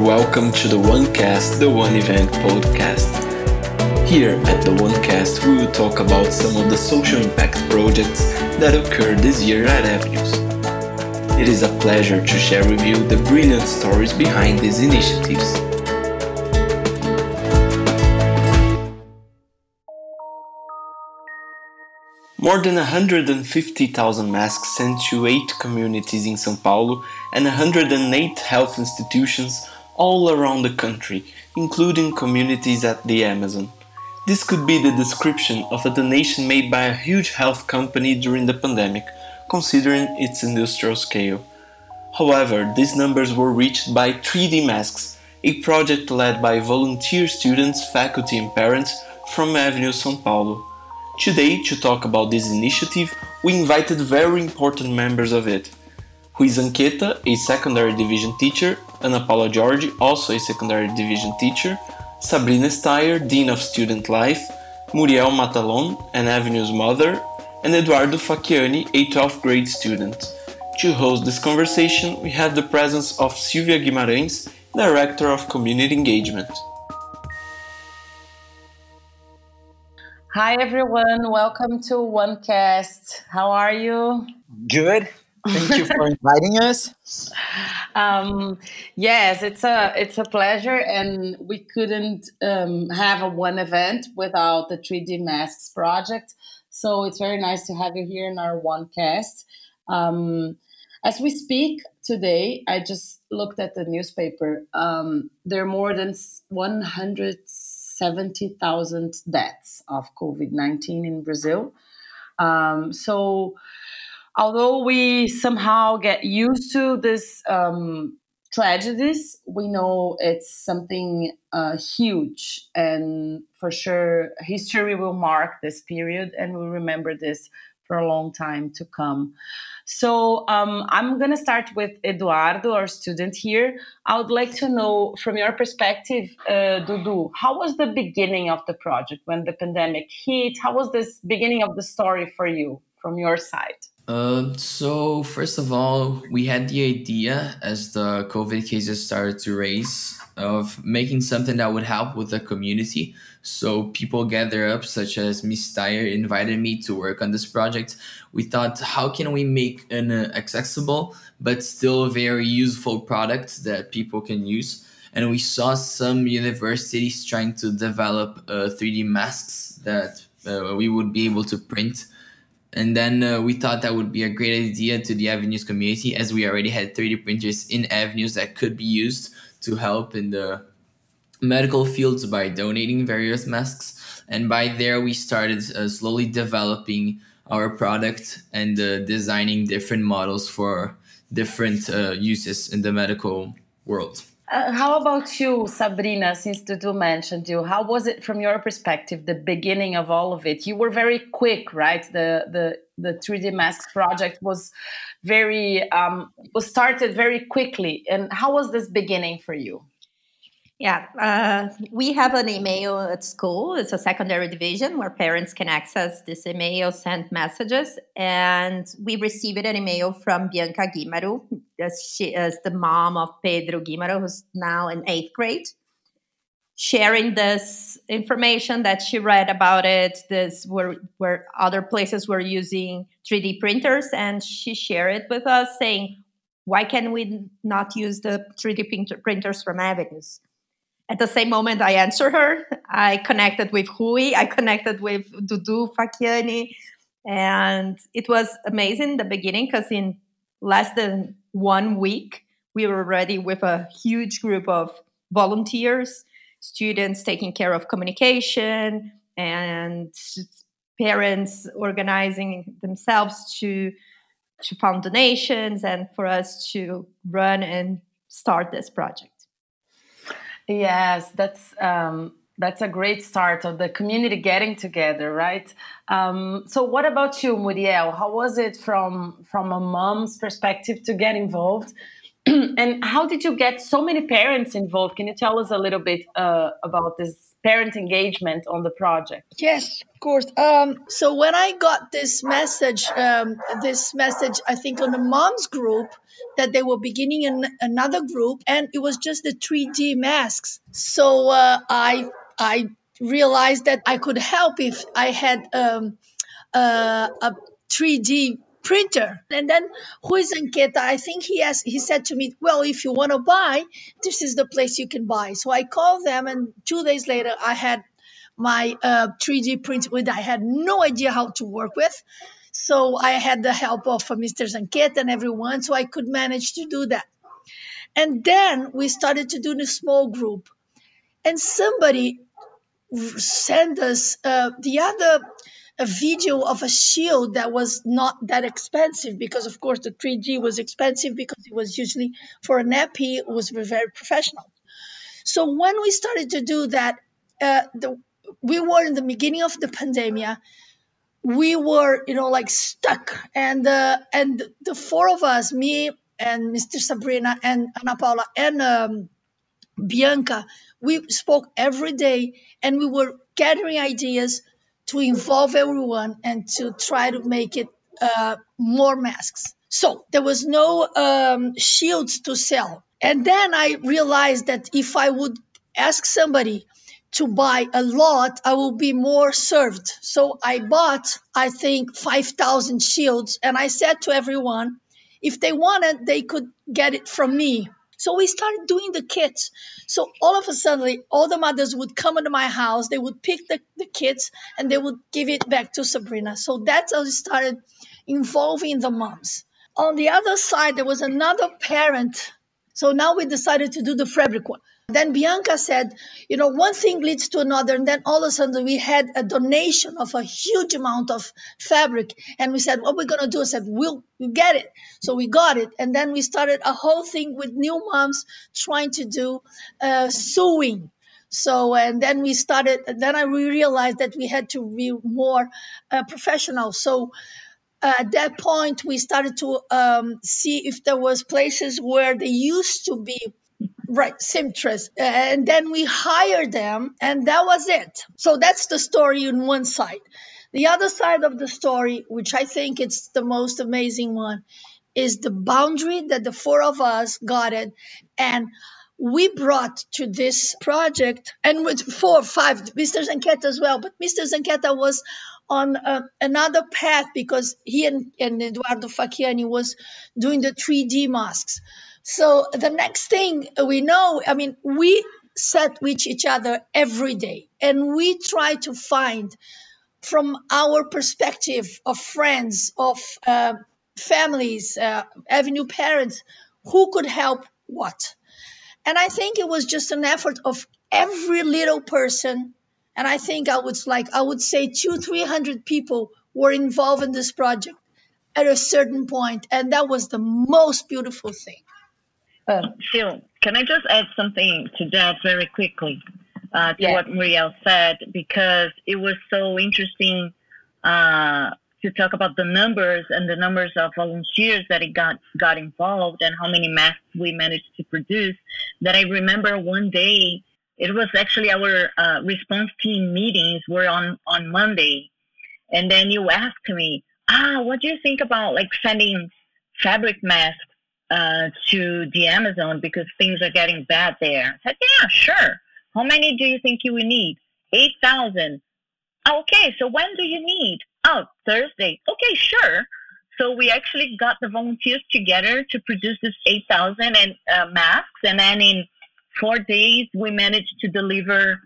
Welcome to the OneCast, the One Event podcast. Here at the OneCast, we will talk about some of the social impact projects that occurred this year at Avenues. It is a pleasure to share with you the brilliant stories behind these initiatives. More than 150,000 masks sent to 8 communities in São Paulo and 108 health institutions all around the country, including communities at the Amazon. This could be the description of a donation made by a huge health company during the pandemic, considering its industrial scale. However, these numbers were reached by 3D Masks, a project led by volunteer students, faculty, and parents from Avenue São Paulo. Today, to talk about this initiative, we invited very important members of it. Rui Zanqueta, a secondary division teacher, Ana Paula George, also a secondary division teacher, Sabrina Steyer, Dean of Student Life, Muriel Matalon, an Avenue's mother, and Eduardo Facchiani, a 12th grade student. To host this conversation, we have the presence of Silvia Guimarães, Director of Community Engagement. Hi everyone, welcome to OneCast. How are you? Good. Thank you for inviting us. Um, yes, it's a it's a pleasure, and we couldn't um, have a one event without the 3D Masks project. So it's very nice to have you here in our OneCast. Um, as we speak today, I just looked at the newspaper. Um, there are more than 170,000 deaths of COVID 19 in Brazil. Um, so although we somehow get used to this um, tragedies, we know it's something uh, huge, and for sure, history will mark this period, and we'll remember this for a long time to come. So um, I'm going to start with Eduardo, our student here. I would like to know, from your perspective, uh, Dudu, how was the beginning of the project when the pandemic hit? How was this beginning of the story for you, from your side? Uh, so first of all, we had the idea as the COVID cases started to raise of making something that would help with the community. So people gather up, such as Miss Steyer invited me to work on this project. We thought, how can we make an uh, accessible but still very useful product that people can use? And we saw some universities trying to develop uh, 3D masks that uh, we would be able to print and then uh, we thought that would be a great idea to the Avenues community, as we already had 3D printers in Avenues that could be used to help in the medical fields by donating various masks. And by there, we started uh, slowly developing our product and uh, designing different models for different uh, uses in the medical world. Uh, how about you, Sabrina? Since Dudu mentioned you, how was it from your perspective, the beginning of all of it? You were very quick, right? The the the 3D Masks project was very um, was started very quickly. And how was this beginning for you? Yeah, uh, we have an email at school. It's a secondary division where parents can access this email, send messages, and we received an email from Bianca Guimaro, she is the mom of Pedro Guimaro, who's now in eighth grade, sharing this information that she read about it. This where where other places were using 3D printers, and she shared it with us, saying, "Why can we not use the 3D printers from Avenues?" At the same moment, I answered her. I connected with Rui, I connected with Dudu Facchiani, And it was amazing the beginning because in less than one week, we were ready with a huge group of volunteers, students taking care of communication, and parents organizing themselves to to found donations and for us to run and start this project. Yes, that's um, that's a great start of the community getting together, right? Um, so, what about you, Muriel? How was it from from a mom's perspective to get involved? and how did you get so many parents involved? Can you tell us a little bit uh, about these parent engagement on the project? Yes, of course. Um, so when I got this message, um, this message, I think on the moms group, that they were beginning in another group, and it was just the 3D masks. So uh, I I realized that I could help if I had um, uh, a 3D printer. And then Rui Zanqueta, I think he has he said to me, Well, if you want to buy, this is the place you can buy. So I called them and two days later I had my uh, 3D print with I had no idea how to work with. So I had the help of uh, Mr. Zanqueta and everyone, so I could manage to do that. And then we started to do the small group. And somebody sent us uh, the other a video of a shield that was not that expensive because of course the 3G was expensive because it was usually for an nappy it was very professional. So when we started to do that, uh, the, we were in the beginning of the pandemic. We were, you know, like stuck, and uh, and the four of us, me and Mr. Sabrina and Ana Paula and um, Bianca, we spoke every day, and we were gathering ideas to involve everyone and to try to make it uh, more masks. So there was no um, shields to sell. And then I realized that if I would ask somebody to buy a lot, I will be more served. So I bought, I think, 5,000 shields. And I said to everyone, if they wanted, they could get it from me. So we started doing the kits. So all of a sudden, all the mothers would come into my house, they would pick the, the kits and they would give it back to Sabrina. So that's how we started involving the moms. On the other side, there was another parent. So now we decided to do the fabric one. Then Bianca said, you know, one thing leads to another. And then all of a sudden we had a donation of a huge amount of fabric. And we said, what we're going to do? I said, we'll, we'll get it. So we got it. And then we started a whole thing with new moms trying to do uh, sewing. So, and then we started, and then I realized that we had to be more uh, professional. So, uh, at that point, we started to um, see if there was places where they used to be Right, Seamstress. And then we hired them, and that was it. So that's the story on one side. The other side of the story, which I think it's the most amazing one, is the boundary that the four of us got it. And we brought to this project, and with four, or five, Mr. Zanqueta as well, but Mr. Zanqueta was on uh, another path because he and, and Eduardo Facchiani was doing the 3D masks. So the next thing we know, I mean, we sat with each other every day and we try to find from our perspective of friends, of uh, families, uh, avenue parents, who could help what. And I think it was just an effort of every little person. And I think I would like, I would say two, 300 people were involved in this project at a certain point, And that was the most beautiful thing. Uh, Phil, can I just add something to that very quickly uh, to yeah. what Muriel said? Because it was so interesting uh, to talk about the numbers and the numbers of volunteers that it got got involved and how many masks we managed to produce. That I remember one day, it was actually our uh, response team meetings were on on Monday, and then you asked me, ah, what do you think about like sending fabric masks uh, to the Amazon because things are getting bad there. I said, yeah, sure. How many do you think you will need? 8,000. Okay, so when do you need? Oh, Thursday. Okay, sure. So we actually got the volunteers together to produce this 8,000 and uh, masks, and then in four days we managed to deliver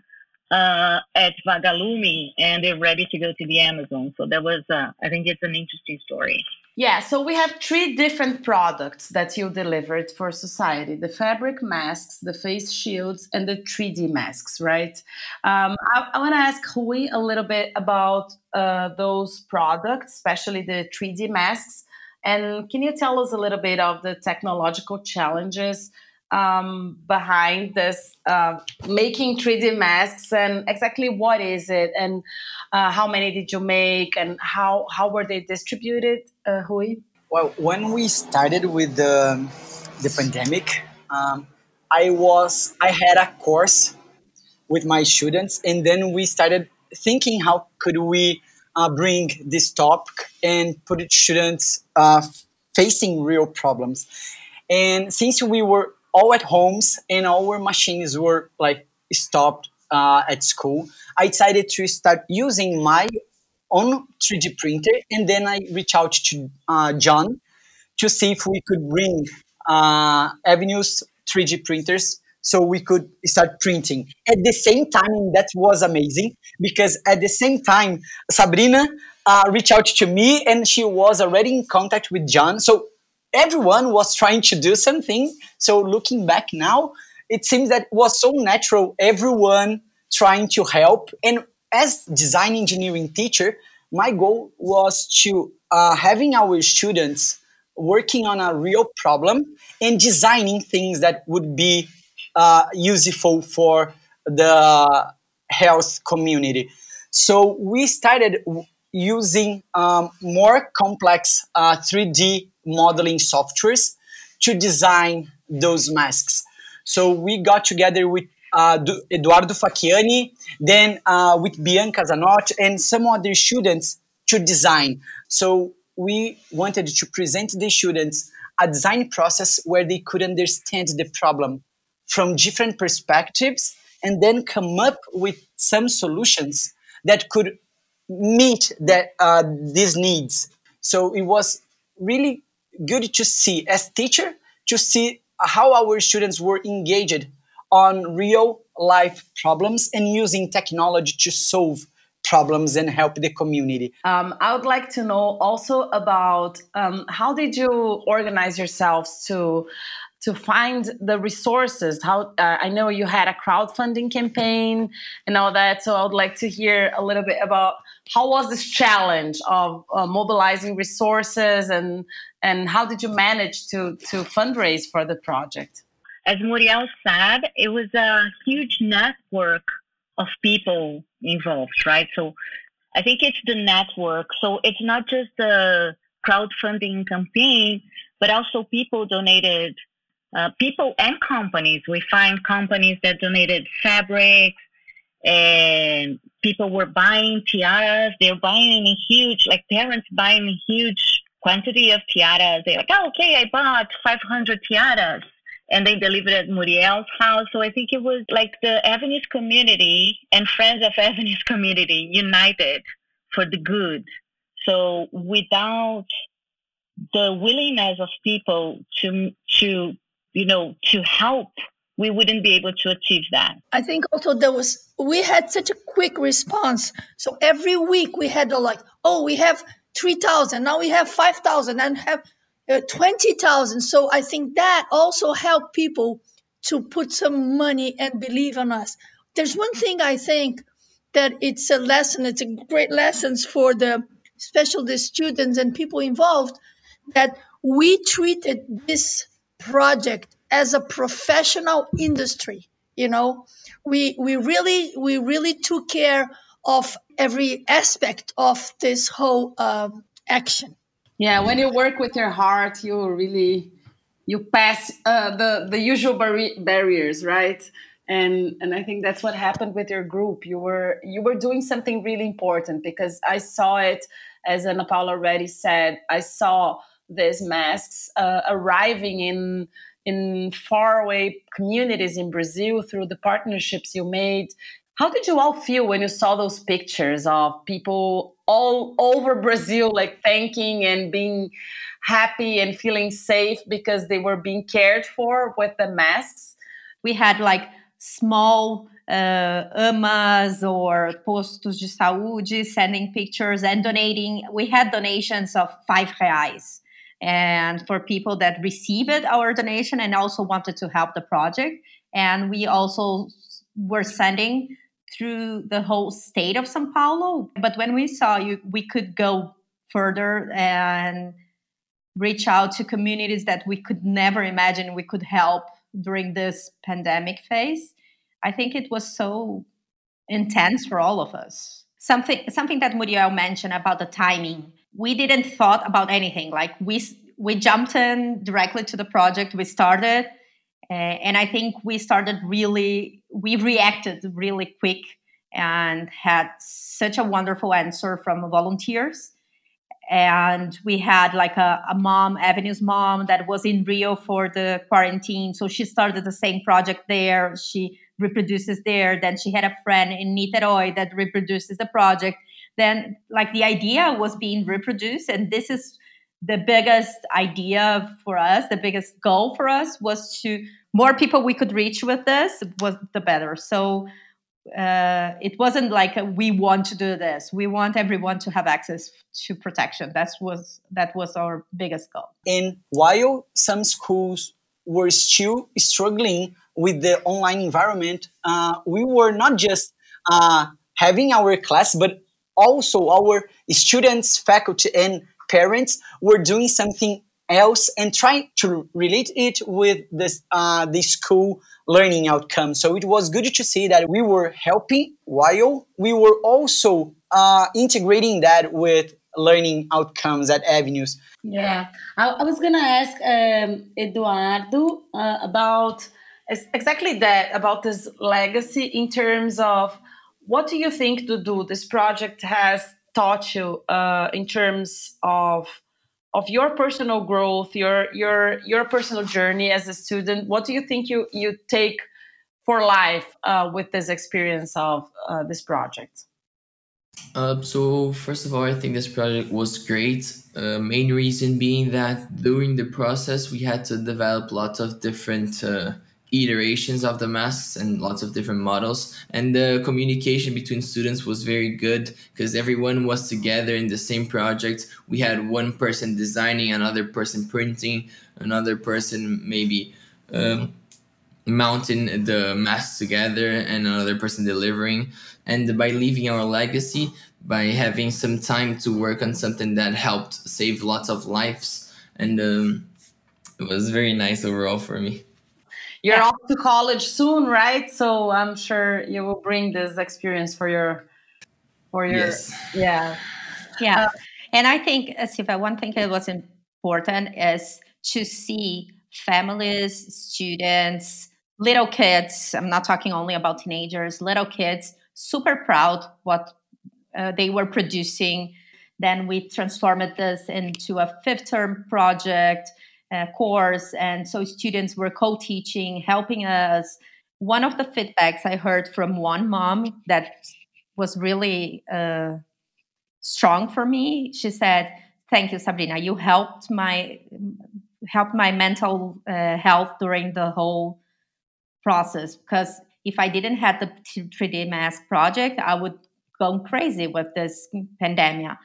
uh, at Vaga Lume and they're ready to go to the Amazon. So that was, uh, I think, it's an interesting story. Yeah, so we have three different products that you delivered for society the fabric masks, the face shields, and the 3D masks, right? Um, I, I want to ask Rui a little bit about uh, those products, especially the 3D masks. And can you tell us a little bit of the technological challenges um, behind this uh, making 3D masks and exactly what is it and uh, how many did you make and how, how were they distributed, uh, Rui? Well, when we started with the, the pandemic, um, I was I had a course with my students, and then we started thinking how could we uh, bring this topic and put it students uh, facing real problems. And since we were all at homes and our machines were like stopped uh, at school, I decided to start using my own 3D printer, and then I reached out to uh, John to see if we could bring uh, Avenues 3D printers so we could start printing. At the same time that was amazing because at the same time sabrina uh, reached out to me and she was already in contact with john. So everyone was trying to do something so looking back now it seems that it was so natural everyone trying to help and as design engineering teacher my goal was to uh, having our students working on a real problem and designing things that would be uh, useful for the health community. So we started using um, more complex uh, 3D modeling softwares to design those masks. So we got together with uh, Eduardo Facchiani, then uh, with Bianca Zanotti and some other students to design. So we wanted to present the students a design process where they could understand the problem from different perspectives and then come up with some solutions that could meet that uh, these needs so it was really good to see as teacher to see how our students were engaged on real life problems and using technology to solve problems and help the community. Um, I would like to know also about um, how did you organize yourselves to to find the resources how uh, i know you had a crowdfunding campaign and all that so i would like to hear a little bit about how was this challenge of uh, mobilizing resources and and how did you manage to to fundraise for the project as muriel said it was a huge network of people involved, right? So I think it's the network. So it's not just the crowdfunding campaign, but also people donated, uh, people and companies. We find companies that donated fabrics and people were buying tiaras. They're buying a huge, like parents buying a huge quantity of tiaras. They're like, oh, okay, I bought 500 tiaras and they delivered at Muriel's house. So I think it was like the Avenues community and friends of Avenues community united for the good. So without the willingness of people to to you know to help we wouldn't be able to achieve that. I think also there was we had such a quick response. So every week we had a like, oh, we have three thousand, now we have five thousand, and have uh, 20,000. So I think that also helped people to put some money and believe in us. There's one thing I think that it's a lesson, it's a great lessons for the especially the students and people involved that we treated this project as a professional industry you know we we really we really took care of every aspect of this whole um, action yeah, when you work with your heart, you really you pass uh, the the usual bar- barriers, right? And and I think that's what happened with your group. You were you were doing something really important because I saw it, as Ana Paula already said. I saw these masks uh, arriving in in faraway communities in Brazil through the partnerships you made. How did you all feel when you saw those pictures of people all over Brazil, like thanking and being happy and feeling safe because they were being cared for with the masks? We had like small uh, AMAs or postos de saúde sending pictures and donating. We had donations of five reais. And for people that received our donation and also wanted to help the project. And we also were sending through the whole state of Sao Paulo. But when we saw you, we could go further and reach out to communities that we could never imagine we could help during this pandemic phase. I think it was so intense for all of us. Something something that Muriel mentioned about the timing. We didn't thought about anything. Like we we jumped in directly to the project. We started and I think we started really, we reacted really quick and had such a wonderful answer from volunteers. And we had like a, a mom, Avenue's mom, that was in Rio for the quarantine. So she started the same project there. She reproduces there. Then she had a friend in Niterói that reproduces the project. Then, like, the idea was being reproduced. And this is the biggest idea for us, the biggest goal for us was to more people we could reach with this was the better. So uh, it wasn't like a, we want to do this. We want everyone to have access to protection. That was that was our biggest goal. And while some schools were still struggling with the online environment, uh, we were not just uh, having our class, but also our students, faculty, and parents were doing something else and trying to relate it with this uh, the school learning outcome. So it was good to see that we were helping while we were also uh, integrating that with learning outcomes at avenues. Yeah, I, I was gonna ask um, Eduardo uh, about exactly that about this legacy in terms of what do you think to do this project has taught you uh, in terms of of your personal growth, your your your personal journey as a student? What do you think you you take for life uh, with this experience of uh, this project? Uh, so first of all, I think this project was great. Uh, main reason being that during the process we had to develop lots of different uh, iterations of the masks and lots of different models. And the communication between students was very good because everyone was together in the same project. We had one person designing another person printing another person maybe um, mounting the masks together and another person delivering. And by leaving our legacy by having some time to work on something that helped save lots of lives. And um, it was very nice overall for me you're yeah. off to college soon, right? So I'm sure you will bring this experience for your for your yes. yeah yeah. Uh, and I think, Silvia, one thing that was important is to see families, students, little kids. I'm not talking only about teenagers, little kids, super proud what uh, they were producing. Then we transformed this into a fifth term project uh, course. And so students were co teaching, helping us. One of the feedbacks I heard from one mom that was really uh, strong for me, she said, Thank you, Sabrina. You helped my helped my mental uh, health during the whole process because if I didn't have the 3D mask project, I would go crazy with this pandemic.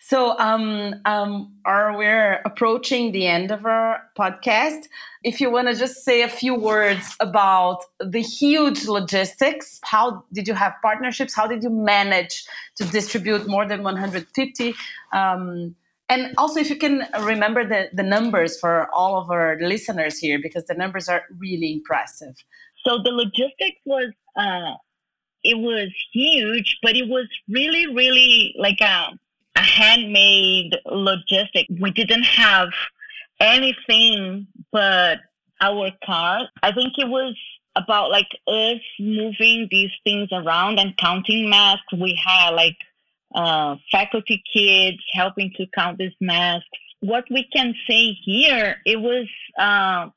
So, um, um, are we're approaching the end of our podcast? If you want to just say a few words about the huge logistics, how did you have partnerships? How did you manage to distribute more than 150? Um, and also, if you can remember the, the numbers for all of our listeners here, because the numbers are really impressive. So the logistics was uh, it was huge, but it was really, really like a a handmade logistic. We didn't have anything but our car. I think it was about like us moving these things around and counting masks. We had like uh, faculty kids helping to count these masks. What we can say here, it was uh,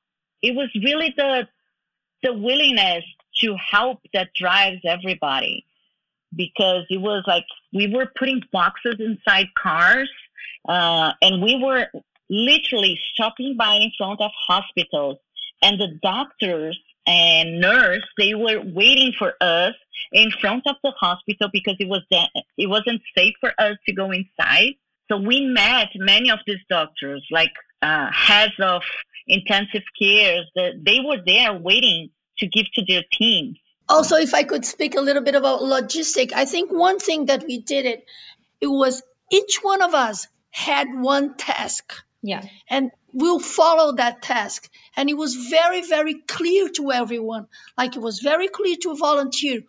it was really the the willingness to help that drives everybody. Because it was like we were putting boxes inside cars uh, and we were literally stopping by in front of hospitals. And the doctors and nurse they were waiting for us in front of the hospital because it was that it wasn't safe for us to go inside. So we met many of these doctors like uh, heads of intensive cares. That they were there waiting to give to their teams also if i could speak a little bit about logistic i think one thing that we did it it was each one of us had one task. Yeah. And we'll follow that task. And it was very very clear to everyone. Like it was very clear to a volunteer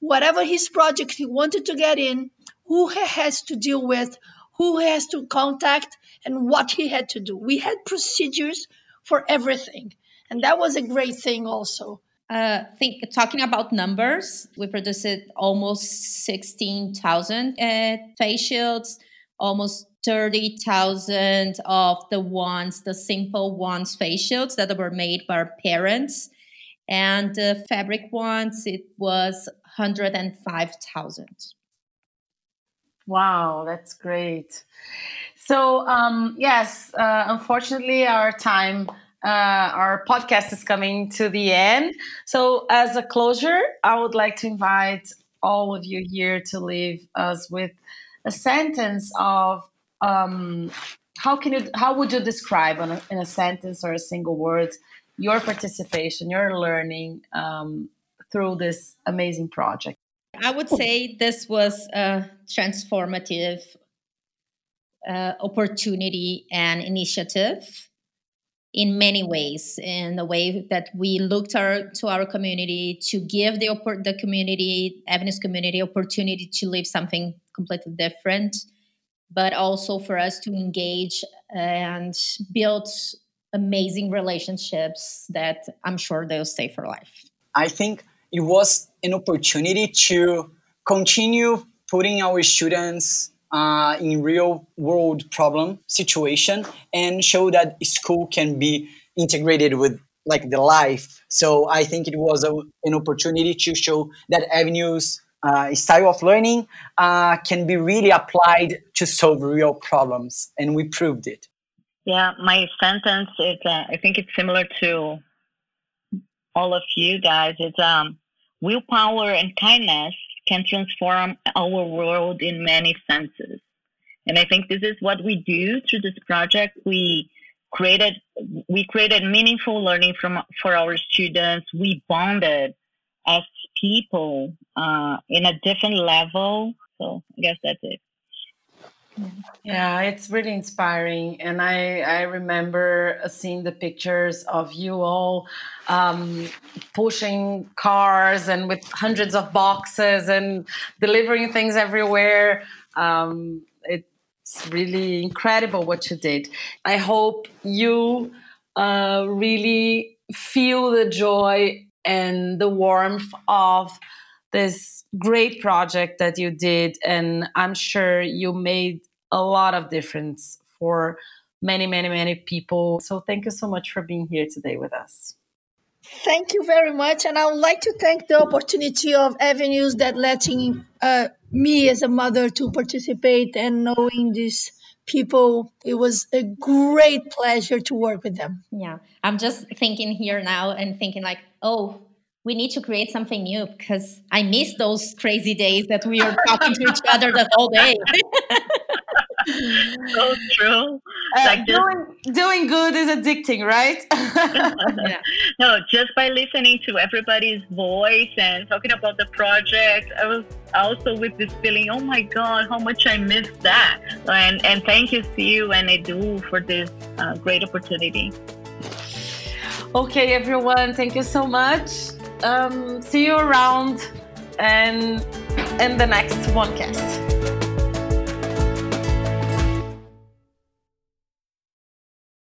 whatever his project he wanted to get in who he has to deal with who he has to contact and what he had to do. We had procedures for everything. And that was a great thing also. Uh, think talking about numbers, we produced almost sixteen thousand uh, face shields, almost thirty thousand of the ones, the simple ones face shields that were made by parents, and the fabric ones it was hundred and five thousand. Wow, that's great. So um, yes, uh, unfortunately, our time uh, our podcast is coming to the end. So, as a closure, I would like to invite all of you here to leave us with a sentence of um, how can you how would you describe in a, in a, sentence or a single word your participation, your learning um, through this amazing project? I would say this was a transformative uh, opportunity and initiative in many ways in the way that we looked our, to our community to give the the community Avenues community opportunity to live something completely different but also for us to engage and build amazing relationships that i'm sure they'll stay for life. I think it was an opportunity to continue putting our students uh, in real world problem situation and show that school can be integrated with like the life. So i think it was a, an opportunity to show that avenues uh, style of learning uh, can be really applied to solve real problems and we proved it. Yeah my sentence is uh, i think it's similar to all of you guys. It's um, willpower and kindness can transform our world in many senses. And I think this is what we do through this project. We created we created meaningful learning from for our students. We bonded as people uh, in a different level. So I guess that's it. Yeah, it's really inspiring, and I I remember seeing the pictures of you all um, pushing cars and with hundreds of boxes and delivering things everywhere. Um, it's really incredible what you did. I hope you uh, really feel the joy and the warmth of this great project that you did and i'm sure you made a lot of difference for many many many people. So thank you so much for being here today with us. Thank you very much and i would like to thank the opportunity of avenues that letting uh, me as a mother to participate and knowing these people. It was a great pleasure to work with them. Yeah. I'm just thinking here now and thinking like oh we need to create something new because I miss those crazy days that we are talking to each other the whole day. so true. Uh, like just, doing, doing good is addicting, right? yeah. No, just by listening to everybody's voice and talking about the project, I was also with this feeling, oh my God, how much I missed that. And, and thank you to you and Edu for this uh, great opportunity. Okay, everyone, thank you so much um, see you around and in the next OneCast.